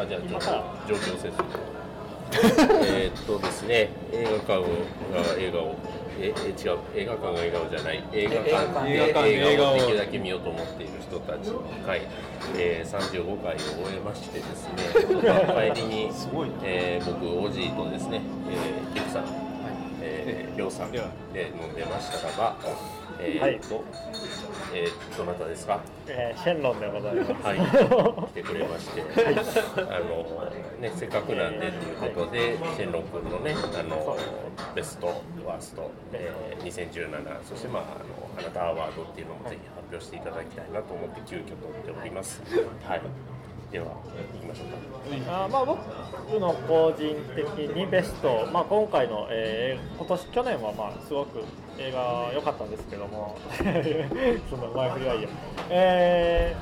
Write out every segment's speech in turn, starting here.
あじゃあちょっと状況説明。えーっとですね映画館が映画をええ違う映画館が映画をじゃない。映画館で映画映画をできるだけ見ようと思っている人たちの会、えー、35回を終えましてですね帰りにえー僕おじいとですね、さんで飲んでましたが、えーっと、えー、どなたですか？えーシェンロンでございます。はい、来てくれまして、あのね、せっかくなんでということで、シェンロン君のね、あのベスト、ワースト、えー、2017、そして、まあ、あのあなたアワードっていうのもぜひ発表していただきたいなと思って、急遽取っております。はい、では、行きましょうか。あーまあ僕の個人的にベスト、まあ、今回の、えー今年去年はまあすごく映画良かったんですけども。その前振りはいいや、え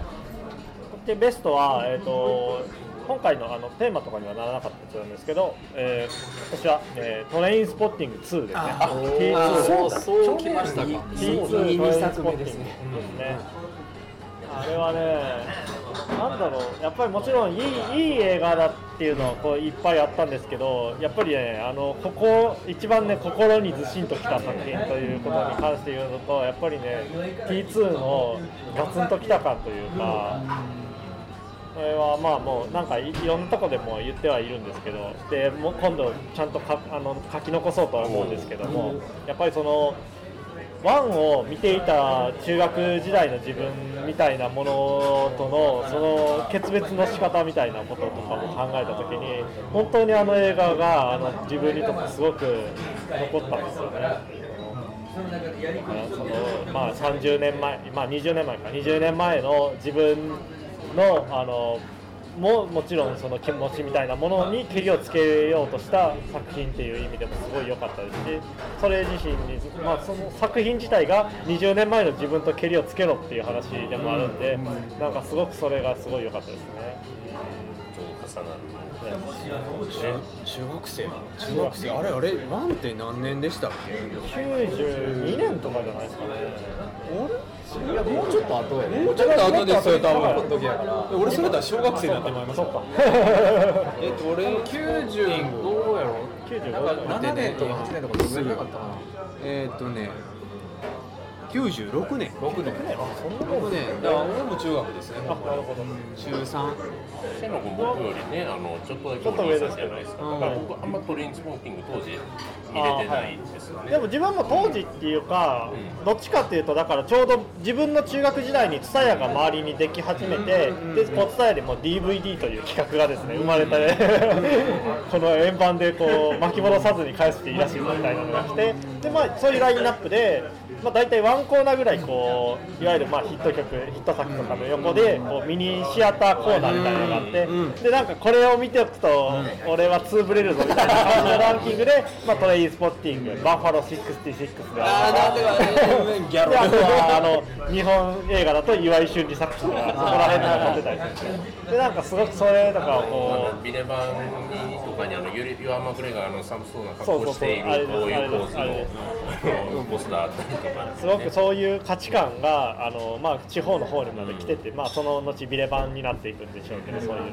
ーでベストは、えー、と今回のあのテーマとかにはならなかったやつなんですけど、えー、私は、えートレインスポッティング2ですね。あ T2 そうだ。そうきましたか。T2 そういいトレインス作ポッティングですね。あれはねなんだろうやっぱりもちろんいいいい映画だっていうのはこういっぱいあったんですけどやっぱりねあのここ一番ね心にずしんときた作品ということに関して言うのとやっぱりね T2 のガツンときた感というかこれはまあもうなんかいろんなとこでも言ってはいるんですけどでも今度ちゃんとかあの書き残そうとは思うんですけどもやっぱりそのワンを見ていた中学時代の自分みたいなものとのその決別の仕方みたいなこととかも考えた時に本当にあの映画があの自分にとってすごく残ったんですよね。そのまあ、30年前、まあ、20年前か20年前の自分のあのももちろんその気持ちみたいなものにけりをつけようとした作品っていう意味でもすごい良かったですしそれ自身に、まあ、その作品自体が20年前の自分とけりをつけろっていう話でもあるんでなんかすごくそれがすごい良かったですね。重なる。中中学生中学生。あれあれワンって何年でしたっけ？92年とかじゃないですかね。いやもうちょっと後。やもうちょっと後ですよ多分の時やから。俺それだったら小学生になってまいります。そっか。えっと俺90どうやろ？95なんか7年とか8年とかどれぐらいかったかな？えっとね96年。6年6年だから俺も中学ですね。あなるほど。中3シェンロン君僕よりね、あのちょっとだけちょっと上ですじゃないですか。うん。だから僕あんまトレインスモーキング当時見れてないんですよね。でも自分も当時っていうか、どっちかっていうとだからちょうど自分の中学時代に TSUTAYA が周りにでき始めて、で TSUTAYA でも DVD という企画がですね生まれて、この円盤でこう巻き戻さずに返していいらしいみたいなのが来てで、まあ、そういうラインナップで、まあ、大体ワンコーナーぐらいこういわゆるまあヒット曲ヒット作とかの横でこうミニシアターコーナーみたいなのがあって、でなんかこれを見ておくと俺はつぶれるぞみたいな感じのランキングで、まあ、トレインスポッティングバッファロー66で。あーなんでかねギャロであとはあの日本映画だと岩井俊二作品とかそこら辺とか撮ってたりするでなんかすごくそれとかをこあのビレバンにとかにあのユアン・マクレガーの寒そうな格好しているこういうポーズのポスターあったりとか、うすごくそういう価値観があの、まあ、地方の方にまで来てて、まあ、その後ビレバンになっていくんでしょうけどそういうの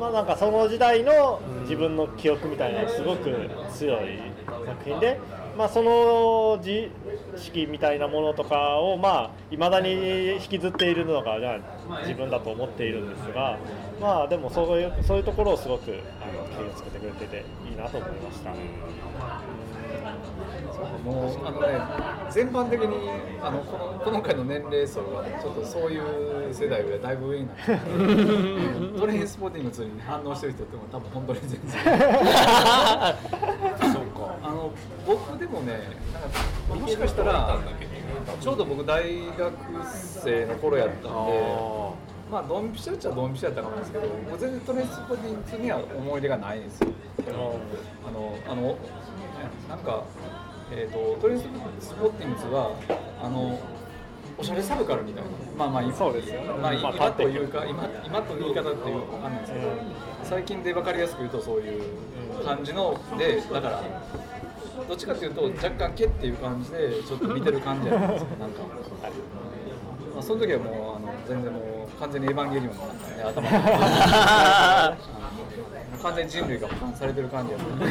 まあなんかその時代の自分の記憶みたいなすごく強い作品で。まあ、その自識みたいなものとかをまあ未だに引きずっているのがじゃあ自分だと思っているんですがまあでもそういうそういうところをすごくあの気をつけてくれてていいなと思いました。もうあのね全般的にあのこのこの回の年齢層がちょっとそういう世代よだいぶ上になっててトレインスポーティング2に反応してる人っても多分本当に全然。そうか。あの僕でもねなんかもしかしたらちょうど僕大学生の頃やったんでまあドンピシャっちゃドンピシャやったかもですけど僕全然トレスポーティング2には思い出がないんですよ。あのあのなんか、えー、とトレスポッティングズはあのおしゃれサブカルみたいな。まあまあ今そうですよ。ねまあ、まあ今というか今今という言い方っていうかわかんないですけど、最近で分かりやすく言うとそういう感じのでだからどっちかというと若干毛っていう感じでちょっと見てる感じじゃないですかなんか。まあ、その時はもうあの全然もう完全にエヴァンゲリオンだったんで頭が。完全に人類が保管されてる感じやった。ん で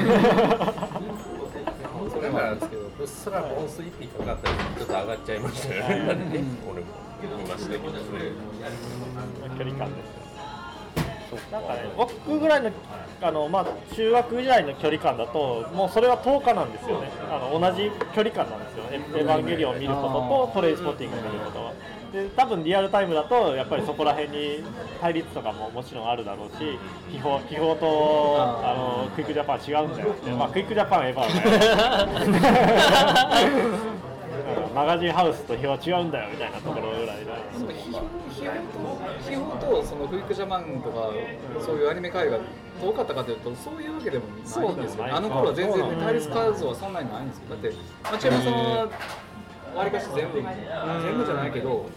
それだからもあるんですけどうっすらコース1匹かかったりちょっと上がっちゃいましたよね、俺も見ましたけど、それ。距離感ですなんかね僕ぐらいのあの、まあ、中学時代の距離感だともうそれは10日なんですよね。あの同じ距離感なんですよエエヴァンゲリオンを見ることとトレインスポッティングを見ることは。で多分リアルタイムだとやっぱりそこら辺に対立とかももちろんあるだろうし気泡気泡とあのクイックジャパン違うんだよって、まあ、クイックジャパンはエヴァン マガジンハウスと日は違うんだよみたいなところぐらいで批評とそのフリックジャパンとかそういうアニメ界が遠かったかというとそういうわけでもないんですよねあの頃は全然対立数はそんなにないんですよだって町山さんはわりかし全部全部じゃないけど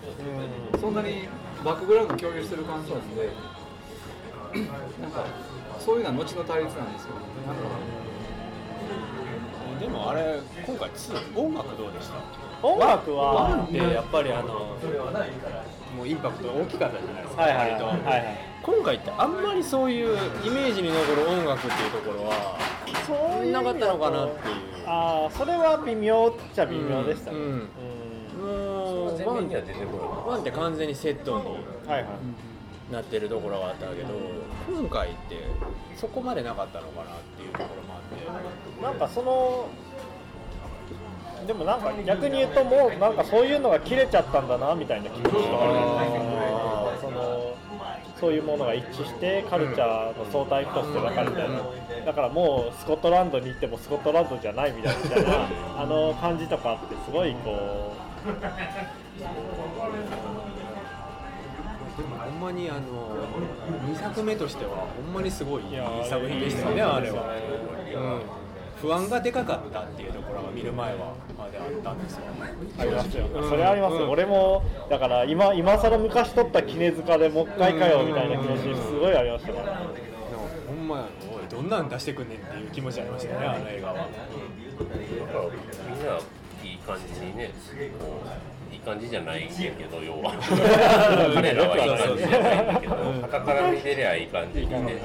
そんなにバックグラウンド共有してる感じなんでなんかそういうのは後の対立なんですよなんかでもあれ今回2音楽どうでした音楽ワはンってやっぱりあのもうインパクト大きかったじゃないですか、はいはい割とはい。はい今回ってあんまりそういうイメージに残る音楽っていうところはそうなかったのかなっていう。ああそれは微妙っちゃ微妙でしたね、うん。うん。もうワン全面には出てこワンって完全にセットにはいはい。なってるところがあったけど今回ってそこまでなかったのかなっていうところもあって。なんかそのでもなんか逆に言うともうなんかそういうのが切れちゃったんだなみたいな気持ちがあるそのそういうものが一致してカルチャーの相対として分かるみたいなだからもうスコットランドに行ってもスコットランドじゃないみたいなあの感じとかってすごいこうでもほんまにあの2作目としてはほんまにすごいいい作品でしたねあれは、うん、不安がでかかったっていうところが見る前はまであったんですようありますよ、うん。それありますよ、うん俺もだから今今更昔撮った絹塚でもう一回かよみたいな気持ちすごいありましたから、ほんまやおいどんなん出してくんねんっていう気持ちありましたよねあの映画は。みんないい感じにね、こういい感じじゃないんだけど、要は。彼らはいい感じじゃないんだけど、旗から見てりゃいい感じにね、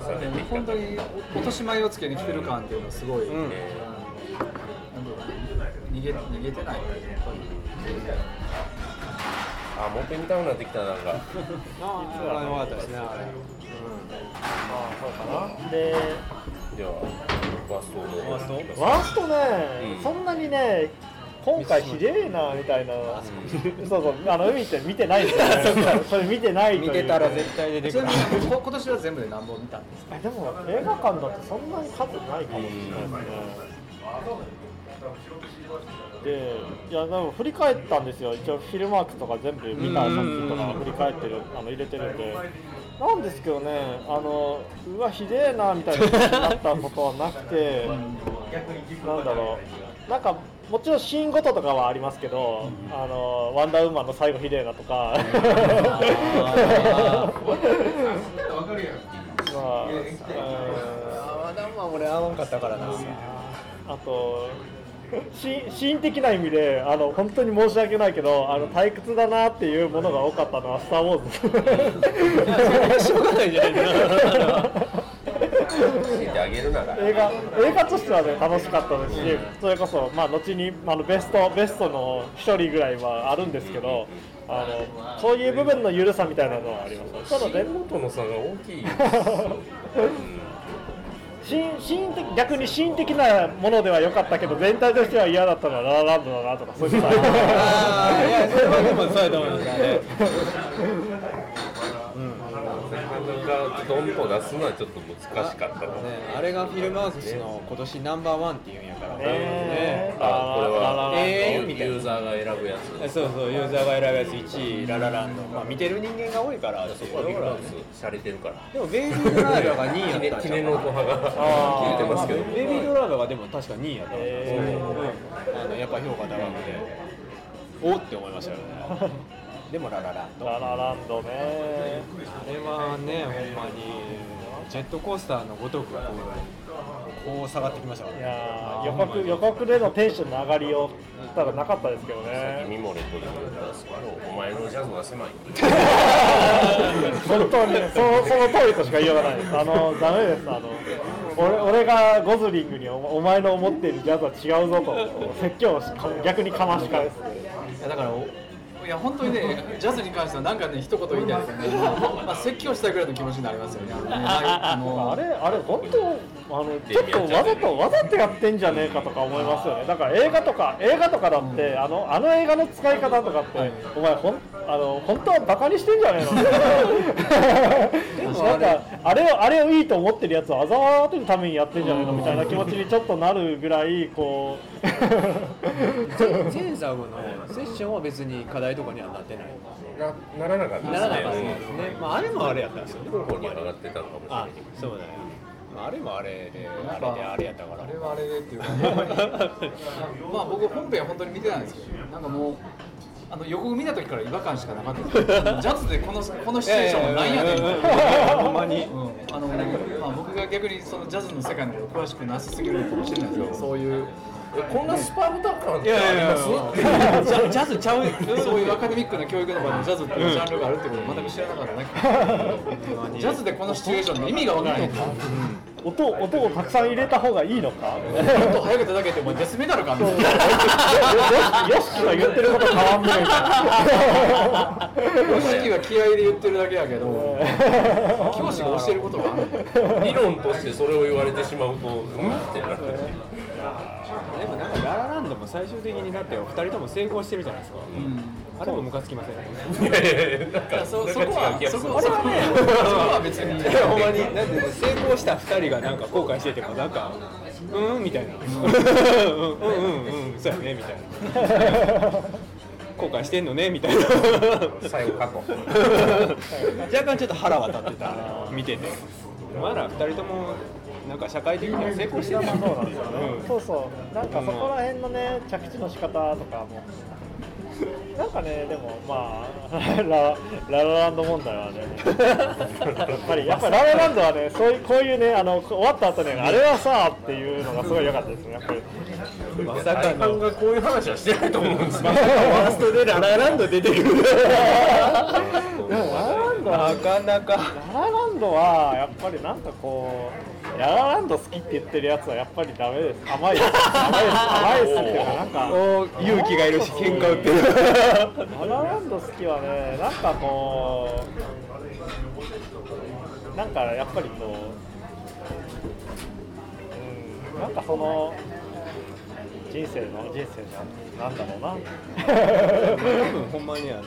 重ねてい本当に落とし前をつけに来てる感っていうのはすごい、ん。なんだろう逃げ逃げてないあ、もう一回見たくなってきた、なんか。ああよかったですねあれ、あそうかなででは、ワストの。ワースト？ワーストね、うん。そんなにね今回ひでえなみたいな。そうそうあの海って見てないですよね。それ見てないという。見てたら絶対出てくる。今年は全部で何本見たんですか？えでも映画館だとそんなに数ないかもしれないですね。でいやでも振り返ったんですよ。一応フィルマークとか全部見た作品とか振り返ってるあの入れてるんで。なんですけどねあのうわひでえなみたいななったことはなくてなんだろう。なんかもちろんシーンごととかはありますけど、あのワンダーウーマンの最後ひでえなとか。まあ、俺合わんかったからな。あとシーン的な意味であの本当に申し訳ないけどあの退屈だなっていうものが多かったのは「スター・ウォーズ」しょうがないじゃないですてあげるなら。映画映画としてはね楽しかったですし、それこそまあ後にあのベストベストの一人ぐらいはあるんですけど、あのそういう部分の緩さみたいなのはあります。ただねとの差が大きい。シーン的逆にシーン的なものでは良かったけど全体としては嫌だったのはララランドだなとかそういういやそれはでもそうやと思いますねがドンと出すのはちょっと難しかったと。ねあれがフィルマークスの今年ナンバーワンっていうんやから。ねえあ、これはララランドえーみたいな。ユーザーが選ぶやつ。そうそうユーザーが選ぶやつ1位ララランド、まあ、見てる人間が多いから。そこはビッグハウところはねス、洒落てるから。でもベイビードライバーが2位やったん。ちゃう記念の音派があー。聞いてますけど。ベイビードライバーがでも確か2位やった。んですよ、へー。うん。あのやっぱ評価高くて。おって思いましたよねでもララランド。ララランドね。あれはねほんまにジェットコースターのごとくこうこう下がってきましたから。いねやー予告予告でのテンションの上がりをただなかったですけどね。ミモレットでも言ったんですけど、お前前のジャズは狭い。本当にねそのその通りとしか言いようがないです。あのダメですあの。俺俺がゴズリングにおお前の思っているジャズは違うぞと説教をし逆にかまし返す。いやだからおいや本当にねジャズに関してはなんかね一言言いたいですよね、まあ、説教したいぐらいの気持ちになりますよね。あのねあれあれ本当あのちょっとわざとわざとやってんじゃねえかとか思いますよね。だから映画とか映画とかだって、あのあの映画の使い方とかって、はい。お前ほんあの本当はバカにしてんじゃねえの？なんかあれをあれをいいと思ってるやつをあざわるためにやってんじゃねえの？みたいな気持ちにちょっとなるぐらいこう。前作のセッションは別に課題とかにはなってない。なならなかったならなかったですね。うん、まあ、あれもあれやったんですよね。候補に上がってたのかもしれなあいそうだね、まあ、あれもあれであれであれやったから。あれはあれでっていうか、まあ僕本編は本当に見てないんですけど、なんかもう。あの予告見た時から違和感しかなかった。ジャズでこの このシチュエーションは何やねん。みたいなほんまに。うん。あのまあ、僕が逆にそのジャズの世界のこと詳しくなさすぎるのかもしれないですけどそう。いうえこんなスパルタ感っていやいありまやいやす？ジャジャズちゃうそういうアカデミックな教育の場でジャズっていうジャンルがあるってことを全く知らなかったね。ジャズでこのシチュエーションの意味がわからない。音音をたくさん入れた方がいいのか？もっと早く叩けてもうデスメダルかみたいな。よよしが言ってること変わんねえみたいな意識は気合で言ってるだけやけど教師が教えることがある理論としてそれを言われてしまうとうん？ってなってでもなんかララランドも最終的になってお二人とも成功してるじゃないですか、あれもムカつきません？いやいそこはそこはそこは別に。ほんまになんで成功した二人がなんか後悔しててもなんかうんうんみたいな。うんうんうんうんそうやねみたいな。後悔してんのねみたいな。最後過去。若干ちょっと腹は立ってた見てて。お前ら二人ともなんか社会的には成功してるやんそうなんですよね、うん。そうそう。なんかそこら辺のね着地の仕方とかも。なんかねでもまあ ラララランド問題はね。やっぱりやっぱりララランドはねそういうこういうねあの終わった後ねあれはさっていうのがすごい良かったですねやっぱり。まさかの。がこういう話はしてないと思うんですけどワーストでララランド出てくるでもララランドはなかなかララランドはやっぱりなんかこうララランド好きって言ってるやつはやっぱりダメです。甘い。です甘いです。甘いですっていうかなんか。お勇気がいるし喧嘩売ってる。ララランド好きはね、なんかこう、なんかやっぱりこう、うん、なんかその、人生の人生のなんだろうな。多 分ほんまにあの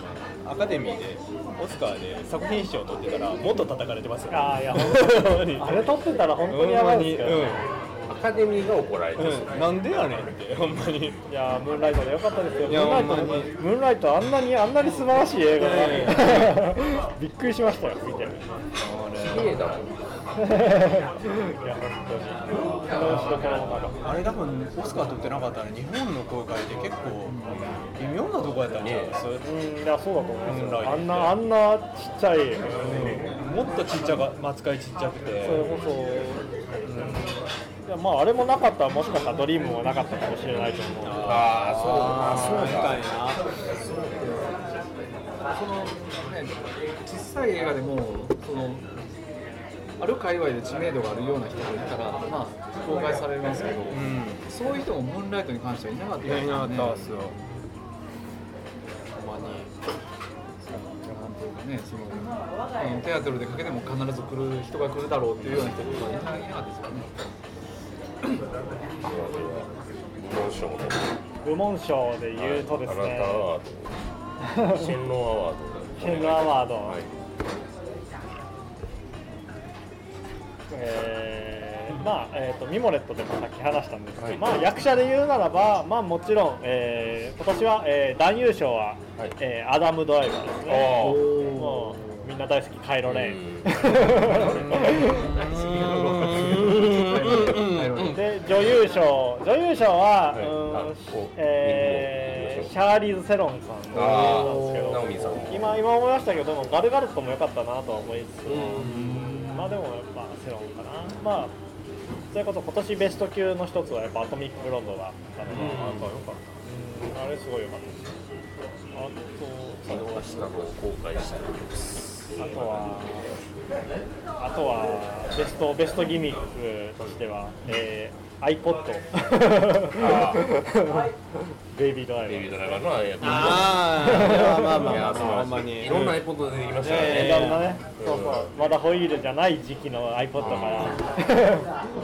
アカデミーでオスカーで作品賞を取ってたらもっと叩かれてますよ。あーいや本当に。あれ撮ってたら本当にやばいですけど、ねアカデミーが怒られてる。うん、うん、なんでやねんってほんまに。いやームーンライトでよかったですよ。ムーンライトムーンライトあんなにあんなに素晴らしい映画が。びっくりしましたよ見て。綺麗だもん あれ多分オスカー取ってなかったら日本の公開って結構微妙なとこやったんちゃいます、うん、いやそうだと思いますあんなあんなちっちゃい、うん、もっとちっちゃか扱いちっちゃくて。それこそ、う。ん、まああれもなかったらもしかしたらドリームもなかったかもしれないと思う。ああそうだそうだみたいなそのね小さい映画でもそのある界隈で知名度があるような人がいたらまあ公開されますけど、うん。そういう人もムーンライトに関してはいなかったいやいなかったっですすよねそのあのテアトルでかけても必ず来る人が来るだろうっていうような人とかいないなかったですよね。部門賞の部門賞で言うとですあなたね、アワードシェンロンアワード。シェンロンアワードえーまあえー、とミモレットでもさっき話したんですけど、はい。まあ、役者で言うならば、まあ、もちろん、えー今年は、えー男優賞は、はい。えーアダム・ドライバーですね。もうみんな大好きカイロ・レイン。で女優賞女優賞は、はい。うーんえーシャーリーズ・セロンさんなんあですけど今今思いましたけどもガルガルットも良かったなとは思いつつ、まあでもやっぱセロンかな。まあそれこそ今年ベスト級の一つはやっぱアトミック・ブロンドだったので、うんあれすごい良かった。ですあと見逃したのを後悔しておりますあとはあとはベストベストギミックとしては、えー、iPod ベイビードライバー。ベイビードライバーのあやあまあまあまあまあまに。いいろんな iPod 出てきましたね。いろんなね、そうそう。まだホイールじゃない時期の iPod から、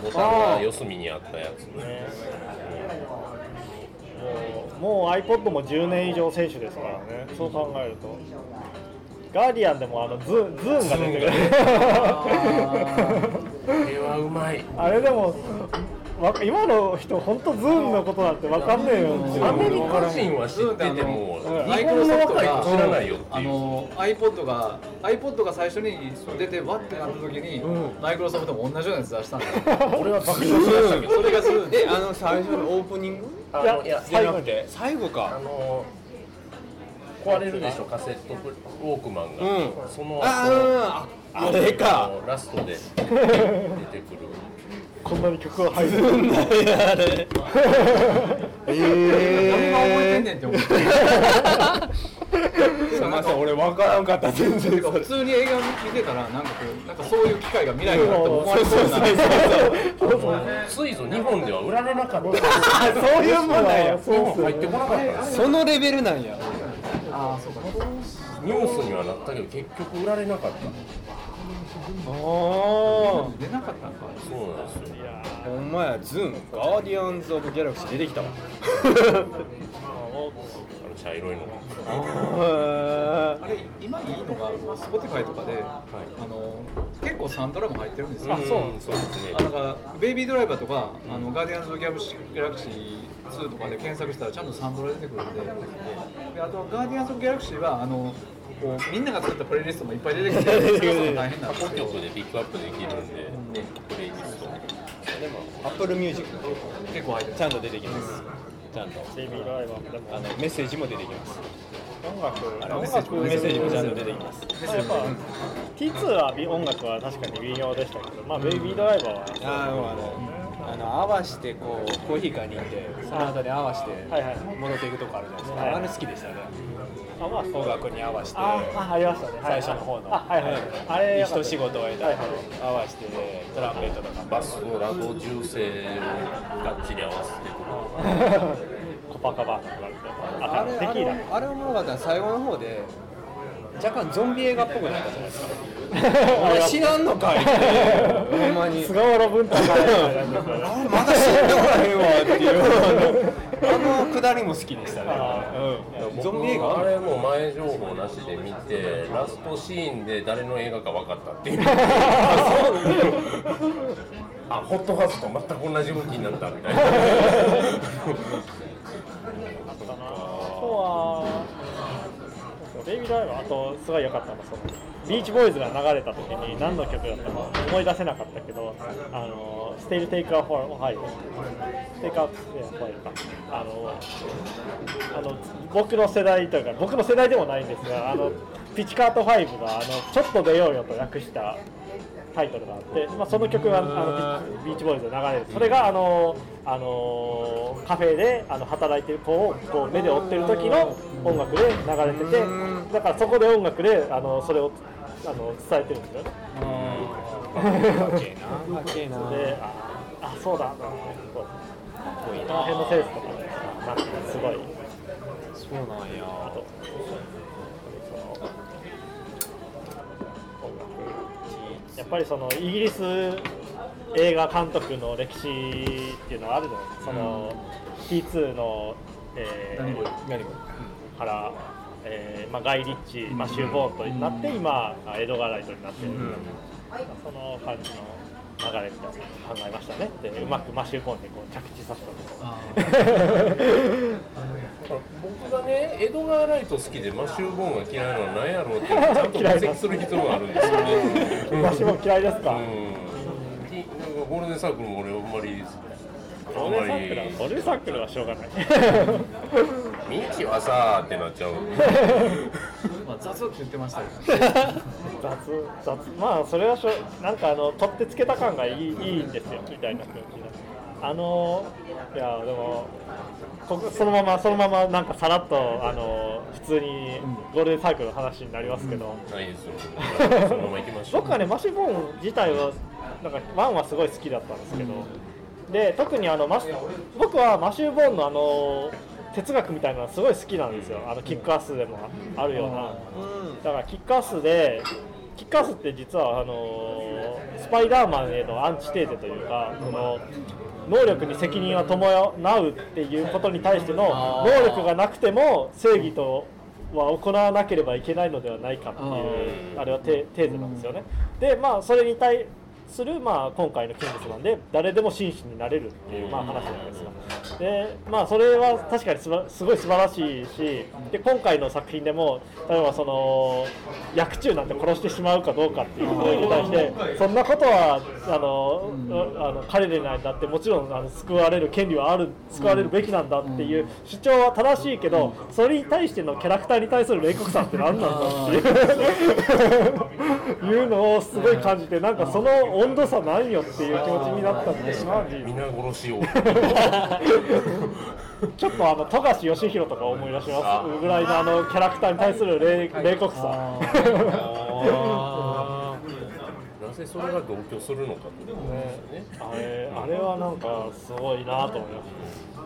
ボタンが四隅にあったやつね。もうもう iPod も10年以上選手ですからね、そう考えると。ガーディアンでもあのズズーンが出てくる。こ れはうまい。あれでもわ今の人本当ズーンのことなんてわかんねえよ。アメリカ人は知っててもうん。日本の若い子知らないよっていう。あの iPod が iPod が最初に出てわってなった時に、マイクロソフトも同じようなやつ出したんだよ。俺は爆笑しましたけど。それがするえあの最初のオープニング？あいやのいやじゃなくて？最後あかの壊れるでしょカセットウォークマンが、うん。そのあうんああれか。あのラストで出てくる こんなに曲が入る。あ れえ誰が覚えてんねんって思って。すみません俺分からんかった全然。普通に映画見てたらなんかこうなんかそういう機会が未来にあっても思われそうな。ついぞ日本では売られなかった。そういうもんなんや。入ってこなかったそのレベルなんや。ああそうか。ニュースにはなったけど結局売られなかったあ出なかったんかそうなんですよ。ほんまや。ズーンガーディアンズ・オブ・ギャラクシー出てきたわ。あの茶色いの。がああれ今いいのが Spotify とかで、あの結構サントラも入ってるんですよ、あそうそうですねあだからベイビードライバーとか、あのガーディアンズ・ギャラクシー2とかで検索したらちゃんとサントラ出てくるんで。であとガーディアンズ・ギャラクシーはあのこうみんなが作ったプレイリストもいっぱい出てきて 大変なんです過去けど曲でピックアップできるんで、ね、プレイリストでもアップルミュージック結構入ってるちゃんと出てきます。ちゃんと。ベイビードライバーもでも。あのメッセージも出てきます。音楽。あのメッ音楽セージメッセージもちゃんと出てきます。やっぱ T2 は微音楽は確かに微妙でしたけど、まあベイビードライバーはあのあのあの合わしてこうコーヒー買いに行ってその後に合わして戻っていくとこあるじゃないですか、はい。あれ好きでしたねあまあそう音楽に合わせてああありましたね、はい。最初の方の、あはいはい、あれ一仕事を終えた合わせてトランペットとか。バスのラゴ銃声をがっちり合わせて コパカバーナとかあれあれあれおもろかった最後の方で若干ゾンビ映画っぽくなったじゃないですかお前知らんのかいって。ほんまに。菅原文太さんみたいまだ死んでおらへんわっていう。あのくだりも好きでしたね、うん、ゾンビ映画あれも前情報なしで見てラストシーンで誰の映画か分かったっていう。あホットハウスと全く同じ動きになったみたいな。あとはそうベイビードライバーあとすごい良かったのそのビーチボーイズが流れた時に何の曲だったか思い出せなかったけどあのステイルテイクアフォーオハイオテイクアウトファイルか。あのあの僕の世代というか僕の世代でもないんですがあのピチカート5があのちょっと出ようよと訳したタイトルがあって、まあ、その曲があのビビーチボーイズで流れる。それがあのあのカフェであの働いてる子をこう目で追ってる時の音楽で流れててだからそこで音楽であのそれをあの伝えてるんですよね。かっけえな。かっけえな。でああそうだ。と思ってこうこの辺のセンスとかねなんかすごい。そうなんや。あとぱりそのイギリス映画監督の歴史っていうのはあるのその、T2 の、えーから、えーまあ、ガイ・リッチ、マシュー・ボーンとになって、今エドガー・ライトになってる、その感じの流れみたいな考えましたね。でうまくマシュー・ボーンでこう着地させたんです僕がねエドガー・ライト好きでマシュー・ボーンが嫌いなのは何やろうってちゃんと分析する必要があるんですよね。マシュー・ボーン嫌いですか、うん。ゴールデンサークルも俺あんまりあんゴールまデンサークルゴールデンサークルはしょうがない。ミキはさーってなっちゃう。まあ、雑って言ってましたけど、ね、雑雑。まあそれはしょなんかあの取ってつけた感がいいいいんですよみたいな感じで。あのいやでもここそのままそのままなんかさらっとあの普通にゴールデンサークルの話になりますけど、あいいですよ。そのまま行きましょう。僕はねマシュボーン自体はなんかワンはすごい好きだったんですけど、で特にあのマシ僕はマシュー・ボーンのあの哲学みたいなのすごい好きなんですよ。あのキックアスでもあるような。だからキックアスでキックアスって実はあのスパイダーマンへのアンチテーゼというかその能力に責任は伴うっていうことに対しての能力がなくても正義とは行わなければいけないのではないかっていうあれはテテーゼなんですよね。でまあそれに対する、まあ、今回のキングスマンで誰でも紳士になれるっていう、まあ、話ないですか。で、まあ、それは確かにすばすごい素晴らしいしで今回の作品でも例えばその薬中なんて殺してしまうかどうかっていうことに対してそんなことはあの、あの彼らにだってもちろんあの救われる権利はある救われるべきなんだっていう主張は正しいけどそれに対してのキャラクターに対する冷酷さって何なんだっていう いうのをすごい感じてなんかその温度差なんよっていう気持ちになったんですマジ皆殺しを。ちょっとあの富樫義弘とか思い出します。ぐらいのあのキャラクターに対する冷冷酷さ。なぜそれが同居するのかってことですよね。あれあれはなんかすごいなと思います。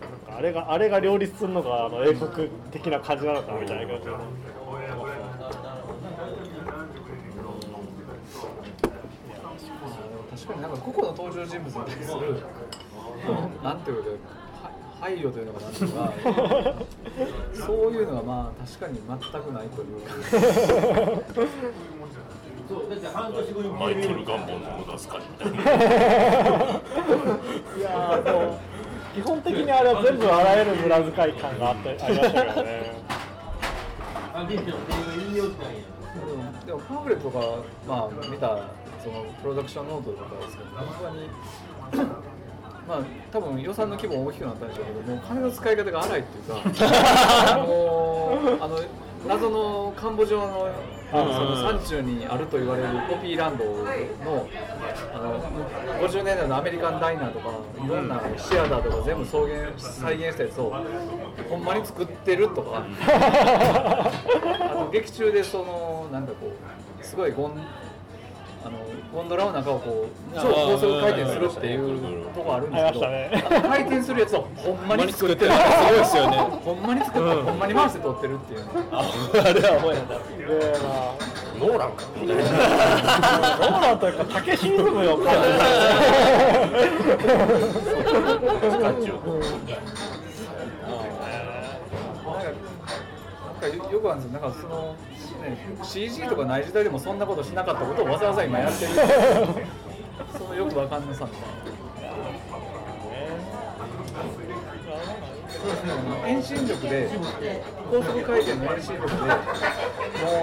なんかあれがあれが両立するのがあの英国的な感じなのかみたいな感じ確かになんか個々の登場人物に対するなんていうかは配慮というのかなんていうかそういうのはまあ確かに全くないというか。マイケル・ガンボンの無駄遣いみたいないやーもう基本的にあれは全部あらゆる無駄遣い感があってありましたけどね。でもパンフレットとか、まあ、見たそのプロダクションノートとかですけど本当にまあ多分予算の規模大きくなったんでしょうけどもう金の使い方が荒いっていうかもう あの謎のカンボジアのその山中にあると言われるポピーランドのあの50年代のアメリカンダイナーとかいろんなシアターとか全部草原再現したやつをほんまに作ってるとかあの劇中でそのなんかこうすごいゴンあのゴンドラの中をこう超高速回転するっていうとこあるんですけど、回転するやつをほんまに作ってる。すごいですよね。ほんまに作って、ほんまに回して撮ってるっていう。あれはほやだ。でまあノーランかみたいなローランというか竹シリズムを感じるなんかよよくあるんですよ。なんかその、ね、CG とかない時代でもそんなことしなかったことをわざわざ今やってる。そのよくわかんなさみたいな。遠心力で高速回転の遠心力でも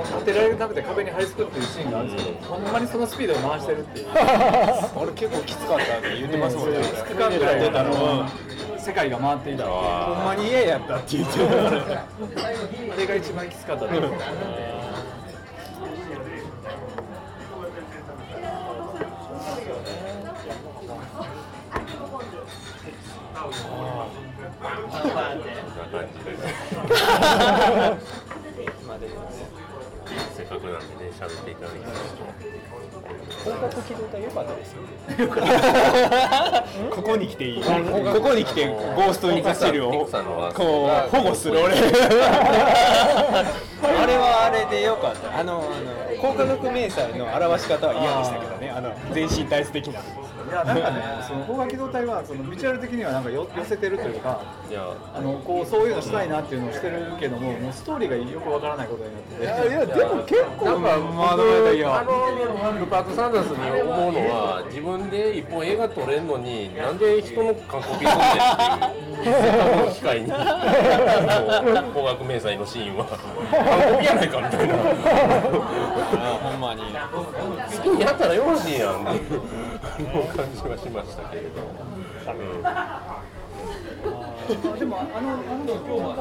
う立てられなくて壁に張り付くっていうシーンがあるんですけどほんまにそのスピードで回してるっていう。俺結構きつかったって言ってますもんね。2日間ぐらいあの世界が回っていたほんまに嫌やったって言ってるあれが一番きつかったで。すまあでもせっかくなんでね喋っていただきまし本格機動隊良かったですよ ここに来ていい。ここに来てゴースト・イン・ザ・シェルをこう保護する俺。あれはあれで良かった。あのあの高化学迷彩の表し方は嫌でしたけどね。あの全身体質的ないやなんかねその高架機動隊はそのビジュアル的にはなんかよ寄せてるというかたいやあのこうそういうのしたいなっていうのをしてるけどももうストーリーがよくわからないことになってて。いやでも結構なんかまだまだいやあのルパーク・サンダースに思うのは自分で一本映画撮れんのになんで人の韓国すんでっていうせっかくの機会に。高額明細のシーンは。韓国やないかみたいな。ほんまに。好きにやったらよろしいやんっていう感じはしましたけれど、うん。でもあのあの今日は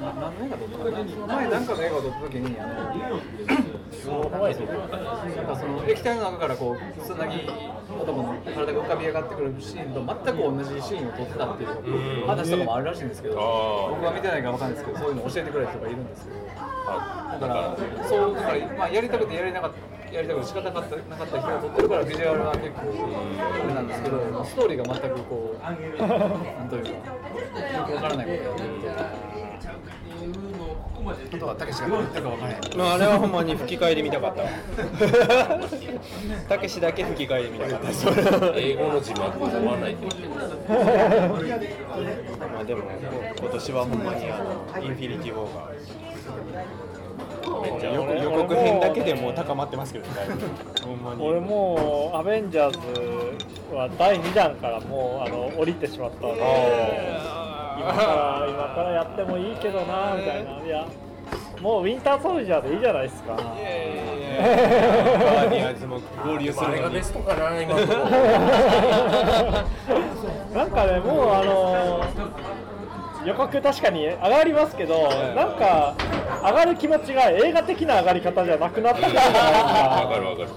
な何の映画撮ったかな前なんかの映画を撮った時にあのなんかその液体の中からこうつなぎ男の体が浮かび上がってくるシーンと全く同じシーンを撮ってたっていう話とかもあるらしいんですけど僕は見てないからわかんないですけどそういうの教えてくれる人がいるんですけどあだからそうだからまあやりたくてやりなかったやりたくて仕方なかったなかった人が撮ってるからビジュアルは結構あれなんですけどストーリーが全くこうなんというかよくわからないことやってるんで。本当はたけしが言っかわからない。まああれはほんまに吹き替えで見たかったわたけしだけ吹き替えで見たかった英語の字幕わないまあでも今年はほんまにあのインフィニティ・ウォーが予告予告編だけでもう高まってますけどね俺もうアベンジャーズは第2弾からもうあの降りてしまったので。今から今からやってもいいけどなみたいな。いやもうウィンターソルジャーでいいじゃないですか。合流するのにあれがベストかな今なんかねもうあの予告確かに上がりますけどなんか上がる気持ちが映画的な上がり方じゃなくなったじゃないですわかかるわかる、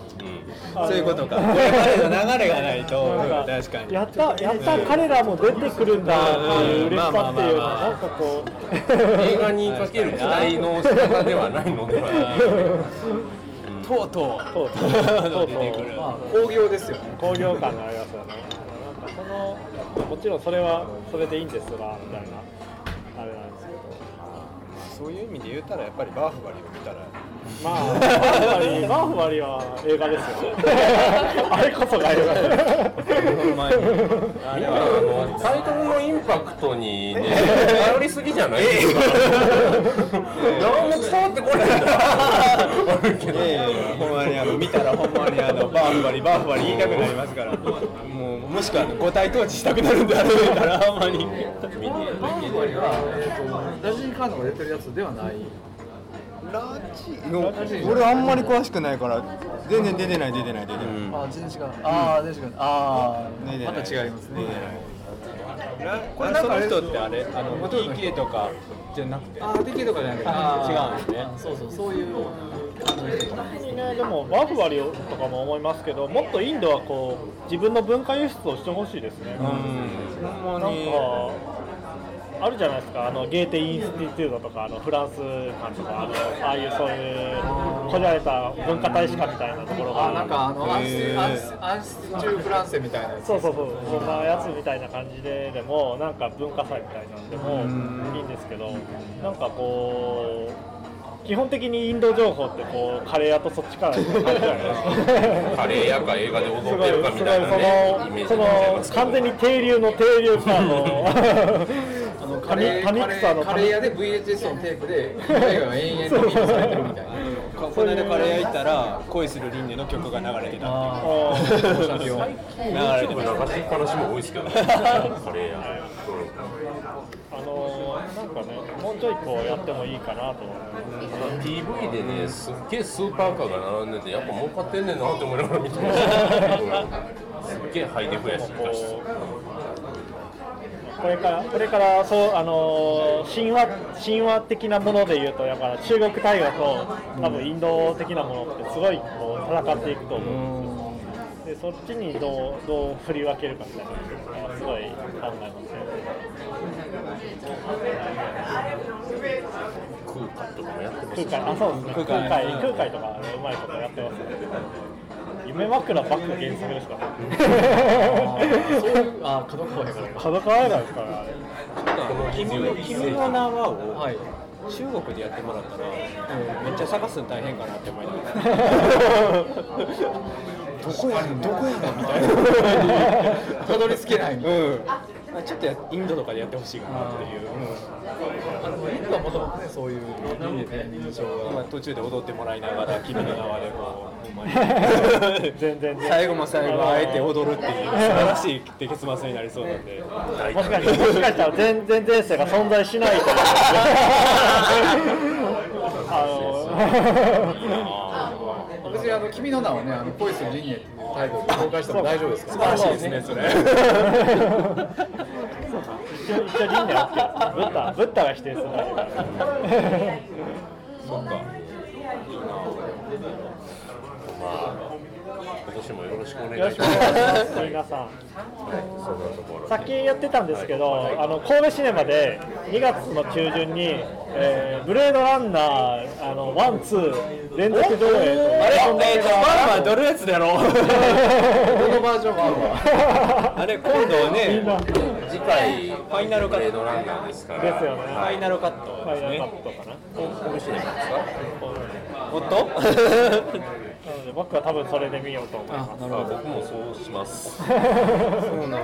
そういうことか。これまでの流れがないと確かに。やったやった彼らも出てくるんだっていう嬉しさっていうのはなんかこう。うん、映画にかける期待の仕方ではないのではないとうとうそうそう出てくる。まあ興行ですよ。ね。工業感がありますよね。なんかそのもちろんそれはそれでいいんですがみたいなそういう意味で言うたらやっぱりバーフバリを見たらまあバーフバリーバーフバリーは映画ですよ。あれこそが映画あれあはのタイトルのインパクトにね頼りすぎじゃないですか何も伝わってこないんだほんまにあの見たらほんまにあのバーフバリバーフバリ言いたくなりますから。もうもしくは五体統治したくなるんであれたらほんまにバーフバリは、えー、とラジンカーノが出てるやつではない。ラジ俺あんまり詳しくないから全然出てない出てない出てない、あ、全然違う。ああ、全然違う。ああ、また違いますね。ラこれなんか人ってあれあの DK とかじゃなくて？ああ、できるとかじゃなくて、違うんですね。そうそう、そういう。ね。でもバーフバリーとかも思いますけどもっとインドはこう自分の文化輸出をしてほしいですね、うん。ほんまなんに。かあるじゃないですか。あのゲーテインスティテュートとかあのフランス館とかあのああいうそういうこじられた文化大使館みたいなところがあ、なんかあのアンスアンスアンスューフランセみたいなやつ。そうそうそうそんなやつみたいな感じででもなんか文化祭みたいなんでもいいんですけどなんかこう基本的にインド情報ってこうカレー屋とそっちからカレー屋か映画で踊ってすごいるかみたいなねすごいそのその完全に停留の停留かのあのカレーカニカレ草のー。カレー屋で VHS のテープで映画が延々とミートされてるみたいな。この間カレー屋行ったら恋する輪廻の曲が流れてたああー流れてま流しっぱなしも多いですけどね。カレー屋。あのーなんかねもうちょいこうやってもいいかなと思います PV でねすっげえスーパーカーが並んでてやっぱ儲かってんねんなって思いながら見てました すっげえハイデフやしこれからこれからそうあのー神話神話的なものでいうとだから中国大河と多分インド的なものってすごいこう戦っていくと思うんですよ。でそっちにどうどう振り分けるかみたいなのがすごい考えますね。空海とかもやってます空海あそうですね。空空海海空海とかねうまいことやってますね夢枕ばっか原作ですか そういうあ角川やからか。角川映画ですからあれ君君の名はをはい。中国でやってもらったら、めっちゃ探すの大変かなって思いながら どこやどこやみたいな たどり着けないみたいな。うんちょっとやインドとかでやってほしいかなっていう、あのインドはもともとねそういう印象今が。途中で踊ってもらいながら君の名はでこう 全然最後も最後あえて踊るっていう素晴らしい結末になりそうなんで。もしかしたら全然前世が存在しないと あの。私 あの君の名はねあの恋する輪廻っていうタイトルで公開しても大丈夫ですか。素晴らしいですねそれそう一応一応輪廻 OK ブッダブッダが否定するだけだからそっかまあ今年もよろしくお願いします。皆さんさっき言ってたんですけど、あの神戸シネマで2月の中旬に、えーブレードランナーあのワンツー連続上映とあれえっとまあまあどれやつだろう？どのバージョンがあ れ今度ねフ次回ファイナルカットランナーですから。ですよね。ファイナルカットァイナルカッですねトかな。ここしないですか？おっと。なので僕は多分それで見ようと思います。あ僕もそうします。そうなんだ。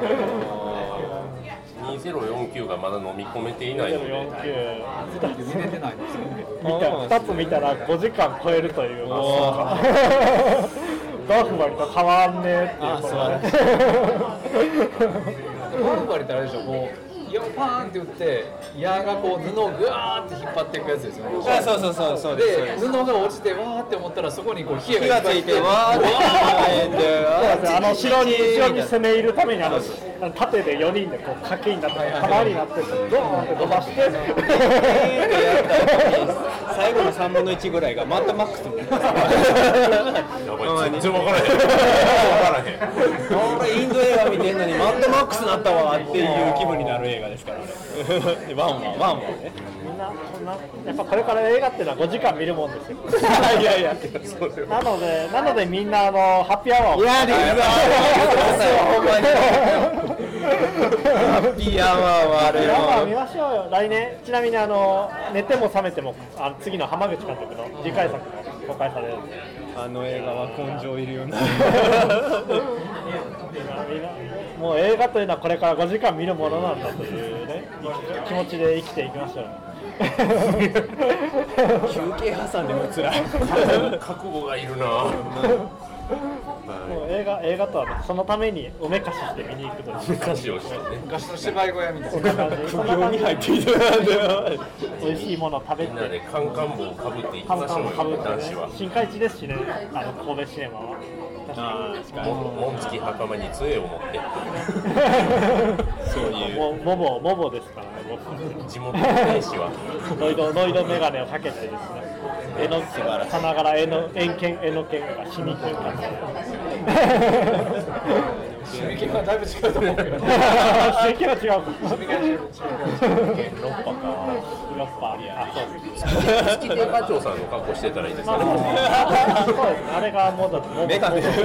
2049がまだ飲み込めていないので。49見れてないんですよね。見た2つ見たら5時間超えるという。おドーフバリと変わんねえっていう バルバルってあれでしょこう。イヤパーンって打って矢がこう布をぐわーって引っ張っていくやつですよね。あそうそうそうそうで布が落ちてわーって思ったらそこにこう火火がついてわーって。あの後ろに後ろに攻め入るためにあの縦で4人でこう賭けになって玉になってドーンって飛ばして最後の3分の1ぐらいがマッドマックスみたいな全然分からへん分からへん俺インド映画見てんのにマッドマックスなったわっていう気分になる映画ですから。あ れワンはワンはね。みんなそんなやっぱこれから映画っていうのは5時間見るもんですよ。いやいやなのでなのでみんなあのハッピーアワーを。いやでほんまにハッピーアワーはあれハッピーアワーも見ましょうよ来年ちなみにあの寝ても覚めてもあの次の浜口監督の次回作も公開されるあの映画は根性いるよなみんなみんなもう映画というのはこれから5時間見るものなんだというね気持ちで生きていきましょう。休憩挟んでも辛い覚悟がいるなもう映画映画とはねそのためにおめかしして見に行くという。歌詞をしてね。昔の芝居小屋みたいな。苦行感じに入っていた美味しいものを食べみんなでてカンカン帽をかぶっていきましょうよかぶって男子は。ね新海地ですしねあの神戸シネマは。確かに。も紋付き袴に杖を持って。そういう。もモボモボですからね僕地元の兵士は。ノイドノイドメガネをかけてですね絵のさながら絵の円剣絵の剣が死に剣か締め切りはだいぶ違うと思う。けど刺激は違う六波かロッパあそう月亭課長さんの格好してたらいいですまかあねそう。ですねあれがもうだメガネ。モボ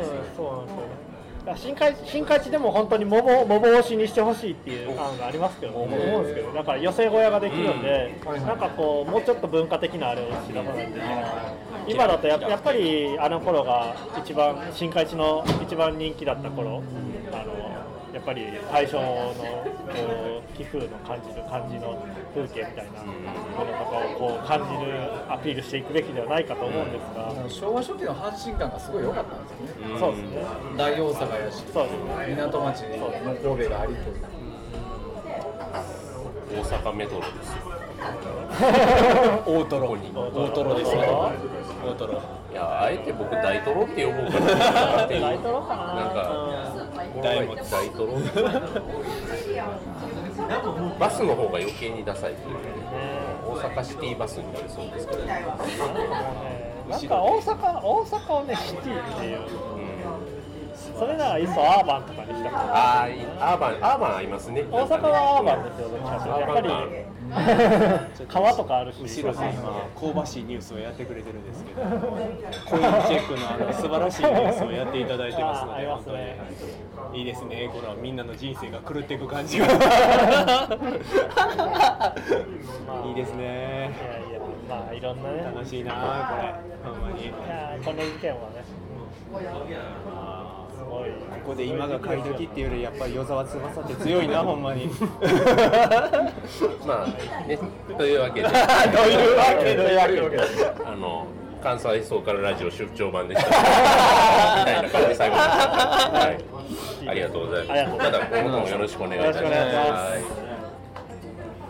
うんそうなんですよねだから新海新海地でも本当に桃桃推しにしてほしいっていう案がありますけど思うんですけどだから寄せ小屋ができるんで、なんかこうもうちょっと文化的なあれを打ち出さないといけない今だとややっぱりあの頃が一番新海地の一番人気だった頃あのやっぱり大正のこう寄付の感じる感じの風景みたいなものとかをこう感じるアピールしていくべきではないかと思うんですが、昭和初期の阪神感がすごい良かったんですよね。そうですね。大大阪やしそうですね。港町の神戸がありという大阪メトロですよ。大トロに大トロですよ大トロ。いやあえて僕大トロって呼ぼうかな大トロかな。なんか大も大トロ。バスの方が余計にダサいというかね。大阪シティバスになりそうですけど、なんか大阪大阪をねシティっていう。それならいっそアーバンとかにした方が。あーいアーバンアーバン合いますね。大阪はアーバンですよどっちかというと。やっぱり 川とかあるし。後ろで今香ばしいニュースをやってくれてるんですけど コインチェックのあの素晴らしいニュースをやっていただいてますのでいいですね。このみんなの人生が狂っていく感じが。いいですね。いやいやまあいろんなね。楽しいなこれ。ほんまに。いやこの事件はねここで今が買い時っていうよりやっぱり与沢翼って強いなほんまに。まあねというわけで。どういうわけというわけで。あの関西ソーカルラジオ出張版でした。みたいな感じで最後に、はい、ありがとうございます。また今後ともよろしくお願いいたします